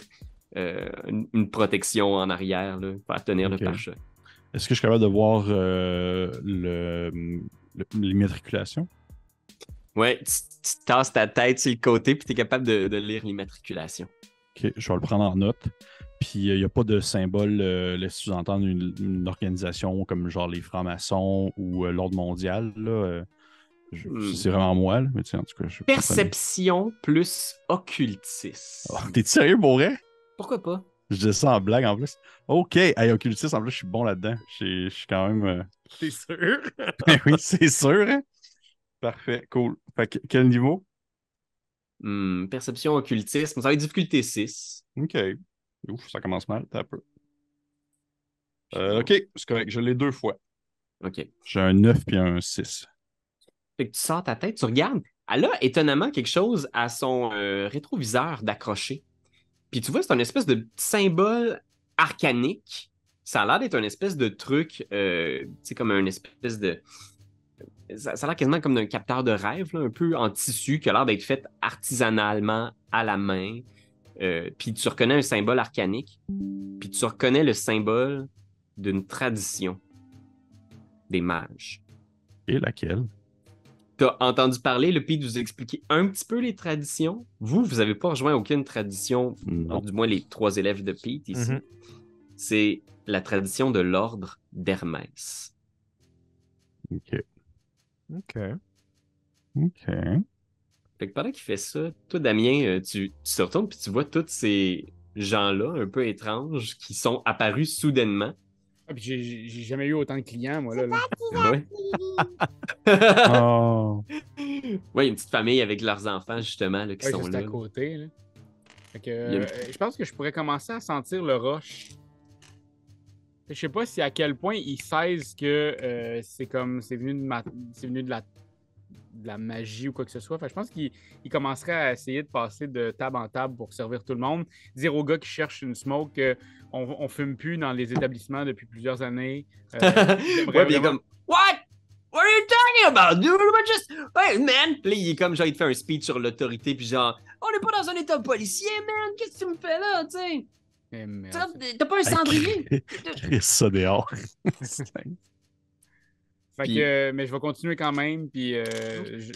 une, une protection en arrière, là, pour faire tenir le pare-choc. Est-ce que je suis capable de voir l'immatriculation? Ouais, tu, tu tasses ta tête sur le côté, puis tu es capable de, de lire l'immatriculation. Ok, je vais le prendre en note. Puis il n'y a pas de symbole euh, laisse sous-entendre une, une organisation comme genre les francs-maçons ou euh, l'ordre mondial. Là, euh, je- Hmm. C'est vraiment moi, là, mais tu sais, en tout cas, je. Perception plus occultisme. Oh, T'es sérieux pour vrai? Pourquoi pas? Je dis ça en blague en plus. Ok, hey, occultisme, en plus, je suis bon là-dedans. Je je suis quand même. euh, T'es sûr? oui, c'est sûr, hein? Parfait, cool. Fait que, quel niveau? Hmm, perception occultisme, ça va être difficulté 6. Ok. Ouf, ça commence mal, t'as un peu. Euh, ok, c'est correct, je l'ai deux fois. OK. J'ai un 9 puis un 6. Fait que tu sors ta tête, tu regardes. Elle a étonnamment quelque chose à son euh, rétroviseur d'accroché. Puis tu vois, c'est un espèce de petit symbole arcanique. Ça a l'air d'être un espèce de truc, euh, tu sais, comme un espèce de. Ça, ça a l'air quasiment comme d'un capteur de rêve, là, un peu en tissu, qui a l'air d'être fait artisanalement à la main. Euh, puis tu reconnais un symbole arcanique. Puis tu reconnais le symbole d'une tradition des mages. Et laquelle? T'as entendu parler, le pays de vous expliquer un petit peu les traditions? Vous, vous n'avez pas rejoint aucune tradition, Non. du moins les trois élèves de Pete ici. Mhm. C'est la tradition de l'ordre d'Hermès. Ok. Ok. Ok. Fait que pendant qu'il fait ça, toi, Damien, euh, tu, tu te retournes puis tu vois tous ces gens-là un peu étranges qui sont apparus soudainement. Ah, puis j'ai- jamais eu autant de clients, moi, là. là. Ouais. Oh. ouais, une petite famille avec leurs enfants, justement, là, qui Ouais, sont juste là. à côté, là. Fait que, une- euh, je pense que je pourrais commencer à sentir le rush. Je sais pas si à quel point ils savent que euh, c'est comme c'est venu de ma- c'est venu de la de la magie ou quoi que ce soit. Fait je pense qu'ils ils commenceraient à essayer de passer de table en table pour servir tout le monde. Dire aux gars qui cherchent une smoke qu'on on fume plus dans les établissements depuis plusieurs années. Euh, ouais, vraiment- comme What? What are you talking about, dude? We're just. Hey, man! Là, il est comme genre, il te fait un speech sur l'autorité, puis genre, on n'est pas dans un état policier, man! Qu'est-ce que tu me fais là, tu sais? T'as pas un cendrier? Ça dehors. Fait Puis- que, euh, mais je vais continuer quand même. Puis euh,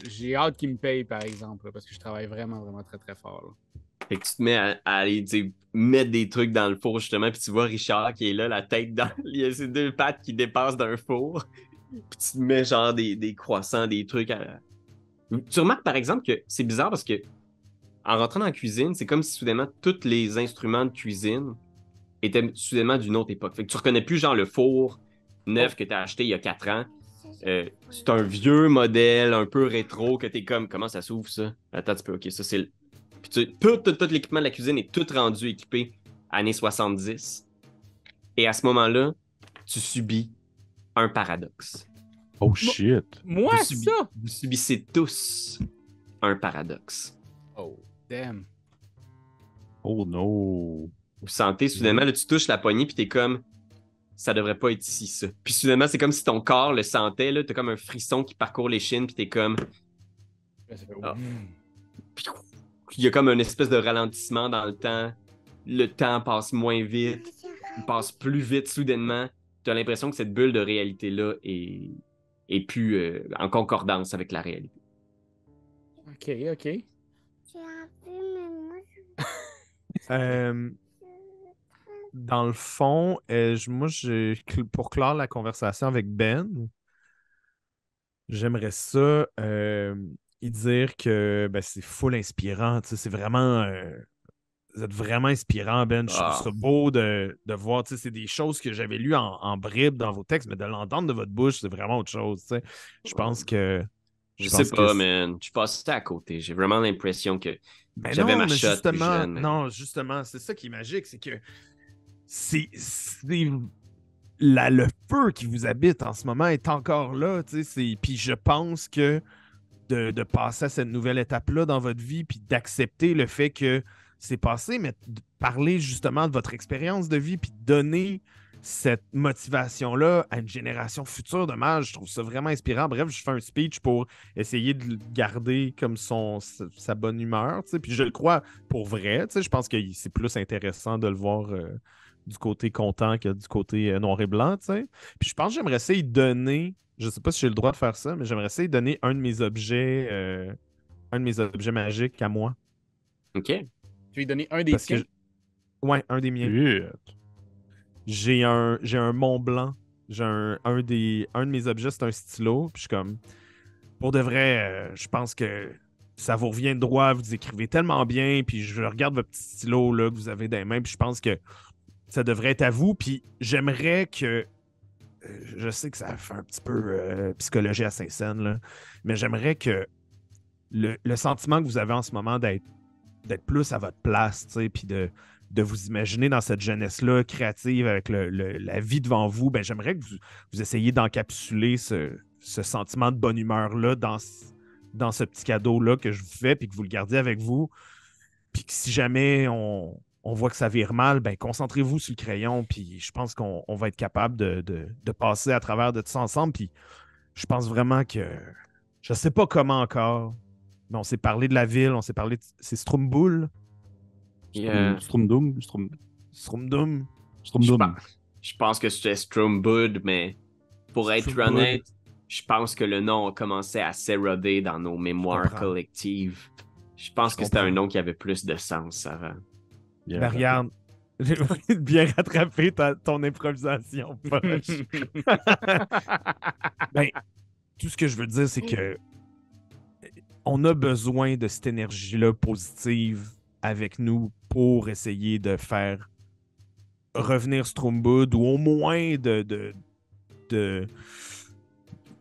j'ai hâte qu'ils me payent, par exemple, là, parce que je travaille vraiment, vraiment très, très fort. là. Fait que tu te mets à, à aller, mettre des trucs dans le four, justement, puis tu vois Richard qui est là, la tête dans. Il y a ses deux pattes qui dépassent d'un four. Puis tu te mets genre des, des croissants, des trucs à. Tu remarques par exemple que c'est bizarre parce que en rentrant dans la cuisine, c'est comme si soudainement tous les instruments de cuisine étaient soudainement d'une autre époque. Fait que tu reconnais plus genre le four neuf que tu as acheté il y a quatre ans. Euh, c'est un vieux modèle un peu rétro que t'es comme comment ça s'ouvre ça? Attends un petit peu, ok, ça c'est le. Puis tu, tout, tout, tout l'équipement de la cuisine est tout rendu équipé années 70. Et à ce moment-là, tu subis un paradoxe. Oh shit. Moi, Vous ça! Vous subissez tous un paradoxe. Oh, damn. Oh no. Vous sentez soudainement, là, tu touches la poignée, puis t'es comme, ça devrait pas être ici, ça. Puis soudainement, c'est comme si ton corps le sentait, là, t'as comme un frisson qui parcourt les chines, puis t'es comme, fait- Ah. Il y a comme une espèce de ralentissement dans le temps. Le temps passe moins vite, il passe plus vite soudainement. T'as l'impression que cette bulle de réalité-là est, est plus euh, en concordance avec la réalité. Ok, ok. Euh, dans le fond, euh, moi, pour clore la conversation avec Ben, j'aimerais ça euh, y dire que ben, c'est full inspirant. C'est vraiment. euh, vous êtes vraiment inspirant, Ben. Je trouve Ah. ça beau de, de voir. C'est des choses que j'avais lues en, en bribes dans vos textes, mais de l'entendre de votre bouche, c'est vraiment autre chose. Je pense que. Je, sais pas, man. Je passais à côté. J'ai vraiment l'impression que Ben J'avais non, ma mais shot justement, jeune, mais- non, justement, c'est ça qui est magique, c'est que c'est c'est la- le feu qui vous habite en ce moment est encore là, tu sais, puis je pense que de, de passer à cette nouvelle étape-là dans votre vie, puis d'accepter le fait que c'est passé, mais de parler justement de votre expérience de vie, puis de donner cette motivation-là à une génération future de mages, je trouve ça vraiment inspirant. Bref, je fais un speech pour essayer de le garder comme son, sa, sa bonne humeur, tu sais, puis je le crois pour vrai, tu sais, je pense que c'est plus intéressant de le voir euh, du côté content que du côté euh, noir et blanc, tu sais. Puis je pense que j'aimerais essayer de donner, je sais pas si j'ai le droit de faire ça, mais j'aimerais essayer de donner un de mes objets, euh, un de mes objets magiques à moi. OK. Tu lui donner un des Parce que tiens. je- Ouais, un des miens. Shit. J'ai un, j'ai un Mont Blanc. J'ai un, un, des, un de mes objets, c'est un stylo. Puis je suis comme, pour de vrai, euh, je pense que ça vous revient droit. Vous écrivez tellement bien. Puis je regarde votre petit stylo là, que vous avez dans les mains. Puis je pense que ça devrait être à vous. Puis j'aimerais que. euh, Je sais que ça fait un petit peu euh, psychologie à Saint-Saëns, mais j'aimerais que le, le sentiment que vous avez en ce moment d'être d'être plus à votre place, puis de, de vous imaginer dans cette jeunesse-là créative avec la vie devant vous, ben, j'aimerais que vous, essayiez d'encapsuler ce, sentiment de bonne humeur-là dans, ce- dans ce petit cadeau-là que je vous fais, puis que vous le gardiez avec vous. Puis que si jamais on, voit que ça vire mal, ben, concentrez-vous sur le crayon, puis je pense qu'on on va être capable de, de- passer à travers de tout ça ensemble. Puis je pense vraiment que je sais pas comment encore, mais on s'est parlé de la ville, on s'est parlé de... C'est Stromboul? Yeah. Stromdum. Strom... Stromdum? Je Stromdum. pense, je pense que c'était Strombud, mais pour être honnête, je pense que le nom a commencé à s'éroder dans nos mémoires collectives. Je pense Je que c'était un nom qui avait plus de sens avant. Yeah. Ben, regarde, j'ai bien rattrapé ta- ton improvisation. poche. ben, tout ce que je veux dire, c'est que on a besoin de cette énergie-là positive avec nous pour essayer de faire revenir Stromboud ou au moins de. de,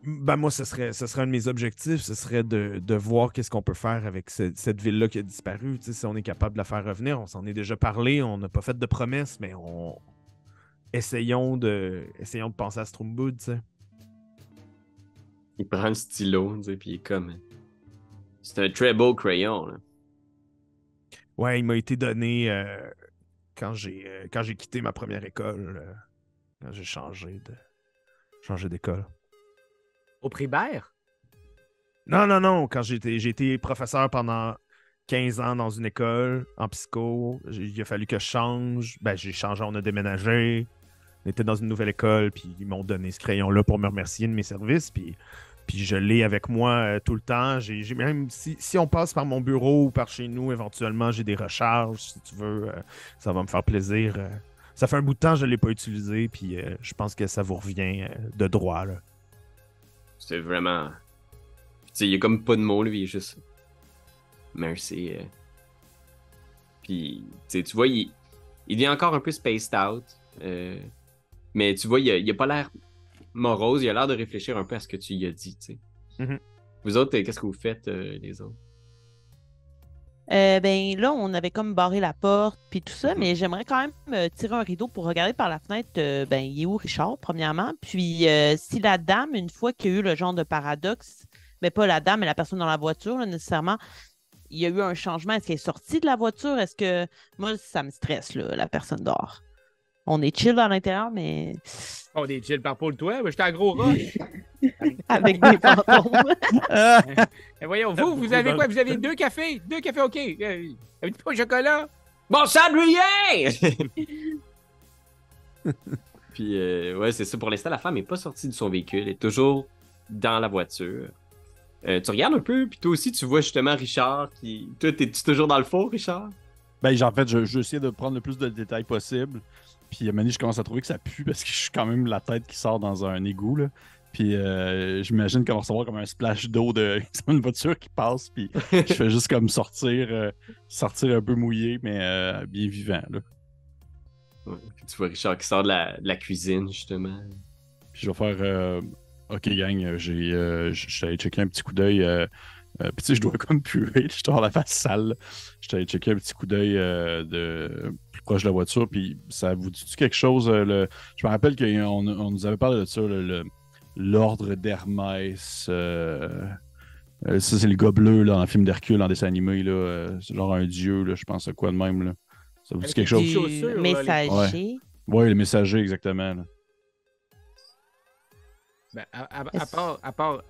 Ben moi, ce serait, ce serait un de mes objectifs, ce serait de, de voir qu'est-ce qu'on peut faire avec ce- cette ville-là qui a disparu. Si on est capable de la faire revenir, on s'en est déjà parlé, on n'a pas fait de promesses, mais on essayons de, essayons de penser à Stromboud, tu sais. Il prend le stylo, tu sais, puis il est comme. C'est un très beau crayon, là. Ouais, il m'a été donné euh, quand j'ai euh, quand j'ai quitté ma première école, euh, quand j'ai changé de changé d'école. Au Pribert? Non, non, non, quand j'ai été, j'ai été professeur pendant 15 ans dans une école en psycho, il a fallu que je change. Ben, j'ai changé, on a déménagé. On était dans une nouvelle école, puis ils m'ont donné ce crayon-là pour me remercier de mes services, puis, puis je l'ai avec moi euh, tout le temps. J'ai, même, si, si on passe par mon bureau ou par chez nous, éventuellement, j'ai des recharges, si tu veux, euh, ça va me faire plaisir. euh. Ça fait un bout de temps que je ne l'ai pas utilisé, puis je pense que ça vous revient de droit. C'est vraiment. Il y a comme pas de mots, lui, il est juste. Merci. Puis, tu vois, il, il devient encore un peu spaced out. Mais tu vois, il a, pas l'air morose, il a l'air de réfléchir un peu à ce que tu lui as dit, tu sais. Mhm. Vous autres, qu'est-ce que vous faites, les autres? Euh, ben là, on avait comme barré la porte puis tout ça, Mhm. mais j'aimerais quand même euh, tirer un rideau pour regarder par la fenêtre. euh, ben, il est où Richard, premièrement? Puis euh, si la dame, une fois qu'il y a eu le genre de paradoxe, mais pas la dame, mais la personne dans la voiture, là, nécessairement, il y a eu un changement. Est-ce qu'elle est sortie de la voiture? Est-ce que. Moi, ça me stresse, là, la personne dehors. On est chill à l'intérieur, mais On est chill par le toi. J'étais à gros rush. avec des fantômes. Et voyons, vous, vous avez quoi? Vous avez deux cafés? Deux cafés, OK. Euh, Avez-vous pas au chocolat? Bon sablier! Puis, euh, ouais, c'est ça. Pour l'instant, la femme n'est pas sortie de son véhicule. Elle est toujours dans la voiture. Euh, tu regardes un peu, puis toi aussi, tu vois justement Richard qui. Toi, t'es-tu toujours dans le faux, Richard? Ben, en fait, je- j'essaie de prendre le plus de détails possible. Puis à un moment donné, je commence à trouver que ça pue parce que je suis quand même la tête qui sort dans un égout. Là. Puis euh, j'imagine qu'on va recevoir comme un splash d'eau de une voiture qui passe. Puis je fais juste comme sortir, euh, sortir un peu mouillé, mais euh, bien vivant. Là. Ouais, tu vois Richard qui sort de la, de la cuisine, justement. Puis je vais faire Ok, gang, j'ai euh, j- j'étais allé checker un petit coup d'œil. Euh, puis tu sais, je dois comme puer, je avoir la face sale. J'étais allé checker un petit coup d'œil euh, de plus proche de la voiture. Puis ça vous dit quelque chose? euh, le... Je me rappelle qu'on on nous avait parlé de ça, le- le- l'ordre d'Hermès. euh, euh, ça, c'est le gars bleu là, dans le film d'Hercule en dessin animé. Là, euh, c'est genre un dieu, là, je pense à quoi de même. Là. Ça vous dit quelque chose? les- messager. Oui, le messager, exactement. là. Ben, à, à- à Est-ce- part, à part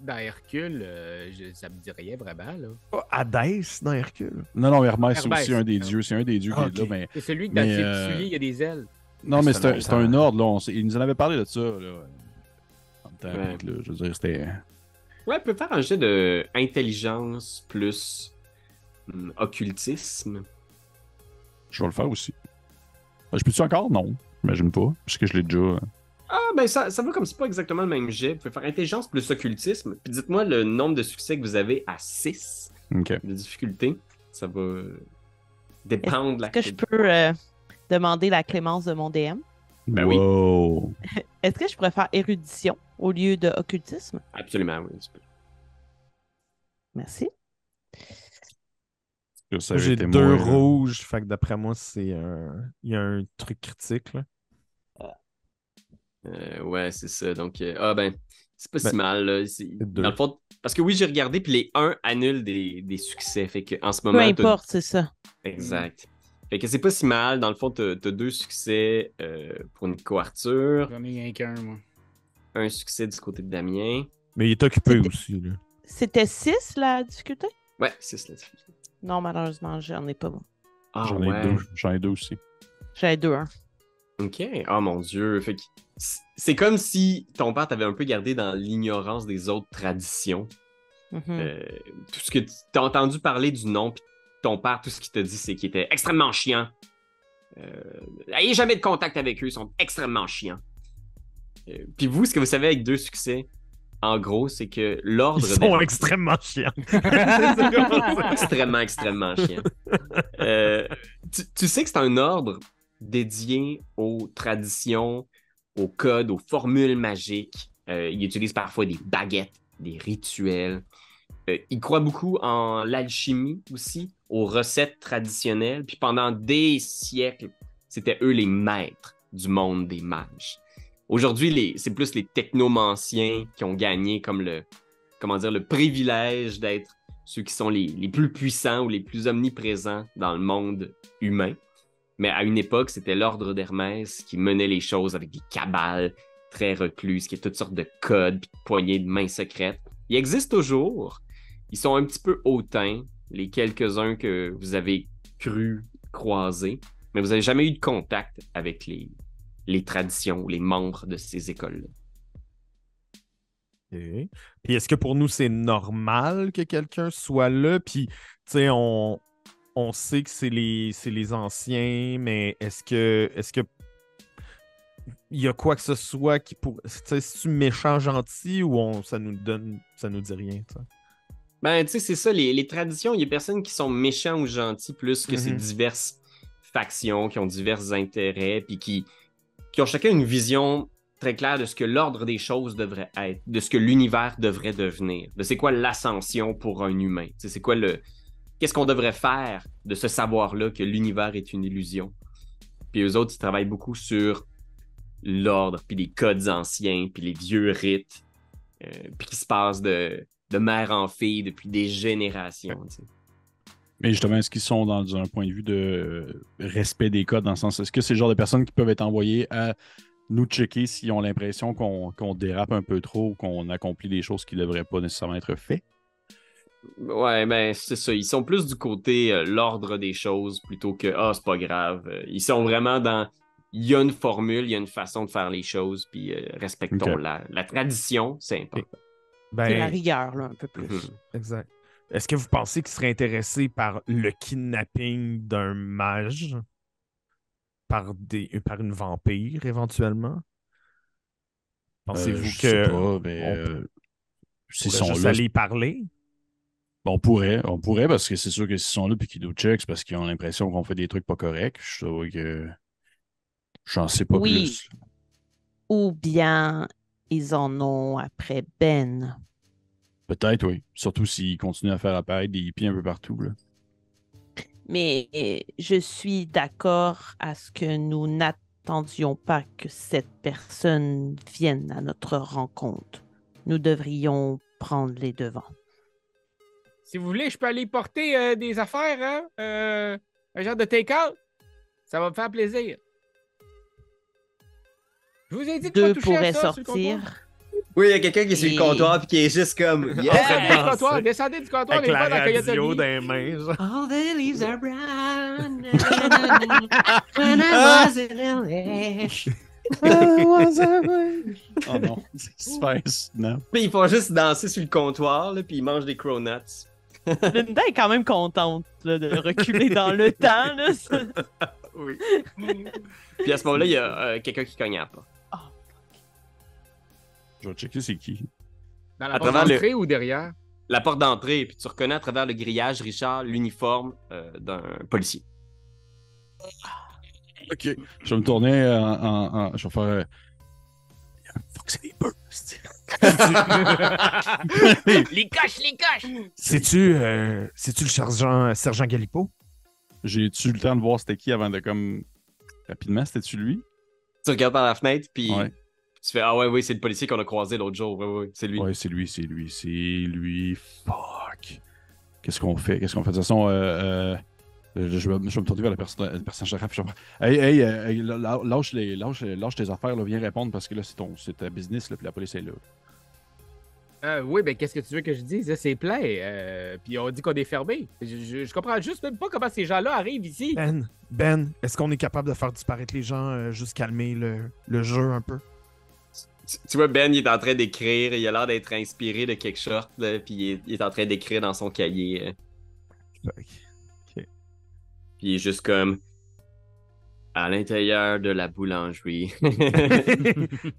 dans Hercule, euh, je- ça me dit rien vraiment. là. Pas Hadès dans Hercule? Non, non, Hermès, c'est Hermès, aussi un des non. dieux. C'est un des dieux Ah, qui est là, mais C'est celui que dans Mais, ses euh, souliers, il y a des ailes. Non, mais c'est un, c'est un longtemps. ordre, là. On il nous en avait parlé de ça, là. En même temps, Ouais. là, je veux dire, c'était. Ouais, peut faire un jet de intelligence plus hum, occultisme. Je vais le faire aussi. Ben, Je peux-tu encore? Non. J'imagine pas. Parce que je l'ai déjà. Ah, ben ça, ça va comme c'est pas exactement le même jet. Vous pouvez faire intelligence plus occultisme. Puis dites-moi le nombre de succès que vous avez à 6 Ok. de difficulté. Ça va euh, dépendre de la Est-ce que je peux euh, demander la clémence de mon DM? Ben oui. wow. Est-ce que je pourrais faire érudition au lieu de occultisme? Absolument, oui. tu peux. Merci. J'ai deux rouges, fait que d'après moi, c'est un... Il y a un truc critique, là. Euh, ouais, c'est ça. Donc, euh, ah ben, c'est pas Ben, si mal. Là. Dans le fond, parce que oui, j'ai regardé, puis les 1 annulent des, des succès. Fait que en ce Peu moment, t'as- importe, c'est ça. Exact. Fait que c'est pas si mal. Dans le fond, t'as as deux succès euh, pour Nico Arthur, J'en ai rien qu'un, moi. un succès du côté de Damien. Mais il est occupé aussi, là. C'était 6 la difficulté? Ouais, c'est cela. Non, malheureusement, j'en ai pas. Moi. Ah, J'en ouais. ai deux. J'en ai deux aussi. J'avais deux, hein. Ok. Oh mon dieu. Fait que c'est comme si ton père t'avait un peu gardé dans l'ignorance des autres traditions. Mhm. Euh, tout ce que tu as entendu parler du nom, puis ton père, tout ce qu'il t'a dit, c'est qu'il était extrêmement chiant. Euh, ayez jamais de contact avec eux, ils sont extrêmement chiants. Euh, puis vous, ce que vous savez avec deux succès, en gros, c'est que l'ordre Ils sont extrêmement chiants. extrêmement, extrêmement chiant. Euh, tu, tu sais que c'est un ordre dédié aux traditions, aux codes, aux formules magiques. Euh, il parfois des baguettes, des rituels. Euh, il croit beaucoup en l'alchimie aussi, aux recettes traditionnelles. Puis pendant des siècles, c'était eux les maîtres du monde des mages. Aujourd'hui, c'est plus les technomanciens qui ont gagné comme le, comment dire, le privilège d'être ceux qui sont les plus puissants ou les plus omniprésents dans le monde humain. Mais à une époque, c'était l'ordre d'Hermès qui menait les choses avec des cabales très recluses, qui a toutes sortes de codes, puis de poignées de mains secrètes. Ils existent toujours. Ils sont un petit peu hautains, les quelques-uns que vous avez cru croiser, mais vous n'avez jamais eu de contact avec les, les traditions les membres de ces écoles-là. Ok. Puis est-ce que pour nous, c'est normal que quelqu'un soit là? Puis, tu sais, on, on sait que c'est les, les anciens, mais est-ce que, est-ce que il y a quoi que ce soit qui pour. C'est-tu méchant, gentil ou on, ça nous donne. Ça nous dit rien, tu sais? Ben, tu sais, c'est ça, les, traditions, il y a personnes qui sont méchants ou gentils plus que ces mhm. diverses factions qui ont divers intérêts, puis qui, qui ont chacun une vision très claire de ce que l'ordre des choses devrait être, de ce que l'univers devrait devenir, de c'est quoi l'ascension pour un humain, c'est quoi le... Qu'est-ce qu'on devrait faire de ce savoir-là que l'univers est une illusion? Puis eux autres, ils travaillent beaucoup sur l'ordre, puis les codes anciens, puis les vieux rites, euh, puis qui se passent de, de mère en fille depuis des générations. Mais justement, est-ce qu'ils sont dans un point de vue de respect des codes, dans le sens, est-ce que c'est le genre de personnes qui peuvent être envoyées à nous checker s'ils ont l'impression qu'on dérape un peu trop ou qu'on accomplit des choses qui ne devraient pas nécessairement être faites? Ouais, ben c'est ça. Ils sont plus du côté euh, l'ordre des choses plutôt que Ah, c'est pas grave. Euh, ils sont vraiment dans il y a une formule, il y a une façon de faire les choses, puis respectons la, la, tradition, c'est important. Ben... la rigueur, là, un peu plus. Mhm. Exact. Est-ce que vous pensez qu'il serait intéressé par le kidnapping d'un mage? Par, des, par une vampire, éventuellement? Pensez-vous euh, que. Pas, mais, euh, si sont là, aller parler? On pourrait, on pourrait, parce que c'est sûr que s'ils sont là et qu'ils nous checkent, parce qu'ils ont l'impression qu'on fait des trucs pas corrects. Je trouve que. J'en sais pas oui. plus. Ou bien ils en ont après Ben. Peut-être, oui. Surtout s'ils continuent à faire apparaître des hippies un peu partout. Là. Mais je suis d'accord à ce que nous n'attendions pas que cette personne vienne à notre rencontre. Nous devrions prendre les devants. Si vous voulez, je peux aller porter euh, des affaires, hein? Euh, un genre de take-out. Ça va me faire plaisir. Je vous ai dit que Deux pourraient sortir. Oui, il y a quelqu'un qui est sur le comptoir et qui est juste comme. Yeah! du comptoir, descendez du comptoir, Avec la radio dans les. Genre. All the leaves are brown. When I was in LA. oh non, c'est super non. Puis ils font juste danser sur le comptoir, là, puis ils mangent des cronuts. Linda est quand même contente là, de reculer dans le temps. Là, oui. Puis à ce moment-là, il y a euh, quelqu'un qui cogne à la porte. Je vais checker c'est qui. Dans la porte d'entrée ou derrière? La porte d'entrée, puis tu reconnais à travers le grillage, Richard, l'uniforme euh, d'un policier. Ok. Je vais me tourner en. Je vais faire. Euh, Faut que c'est des bœufs, Les coches, les coches! C'est-tu euh, le sergent, sergent Galipo? J'ai-tu le temps de voir c'était qui avant de comme. Rapidement, c'était-tu lui? Tu regardes par la fenêtre, puis tu fais Ah ouais, oui, c'est le policier qu'on a croisé l'autre jour. Ouais, ouais, c'est lui. Ouais, c'est lui, c'est lui, c'est lui. Fuck. Qu'est-ce qu'on fait? Qu'est-ce qu'on fait? De toute façon, euh, euh je, vais, je, vais, me tourner vers la personne, la personne chef. Hey, hey, hey lâche, les, lâche, lâche, tes affaires, là, viens répondre parce que là, c'est ton ta business, là, puis la police est là. Euh, oui, ben qu'est-ce que tu veux que je dise? C'est plein. Euh, puis on dit qu'on est fermé. Je, je, comprends juste même pas comment ces gens-là arrivent ici. Ben, Ben, est-ce qu'on est capable de faire disparaître les gens, euh, juste calmer le, le, jeu un peu? Tu, vois, Ben, il est en train d'écrire. Il a l'air d'être inspiré de quelque chose, puis il, il est, en train d'écrire dans son cahier. Puis il est juste comme à l'intérieur de la boulangerie.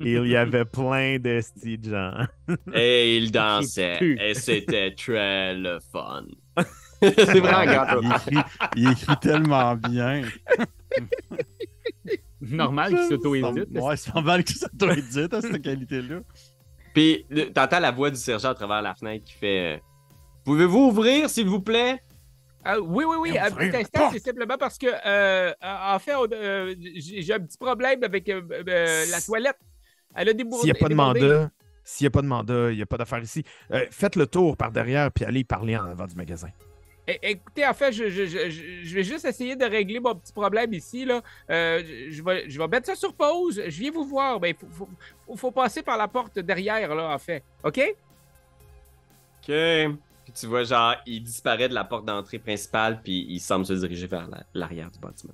il y avait plein de gens. et il dansait. et c'était très le fun. c'est vraiment il écrit, il écrit tellement bien. normal qu'il s'auto-édite. Ouais, c'est normal qu'il s'auto-édite à cette qualité-là. Puis, t'entends la voix du sergent à travers la fenêtre qui fait euh, Pouvez-vous ouvrir, s'il vous plaît euh, oui, oui, oui. Un petit instant, c'est simplement parce que, euh, en fait, euh, j'ai un petit problème avec la toilette. Elle a débordé. S'il n'y a pas de mandat, s'il n'y a pas de mandat, il n'y a pas d'affaire ici. faites le tour par derrière puis allez parler en avant du magasin. écoutez, en fait, je, vais juste essayer de régler mon petit problème ici. Là. je, vais, je vais mettre ça sur pause. Je viens vous voir. Il faut, faut, faut, passer par la porte derrière, là, en fait. OK? OK tu vois, genre, il disparaît de la porte d'entrée principale, puis il semble se diriger vers l'arrière du bâtiment.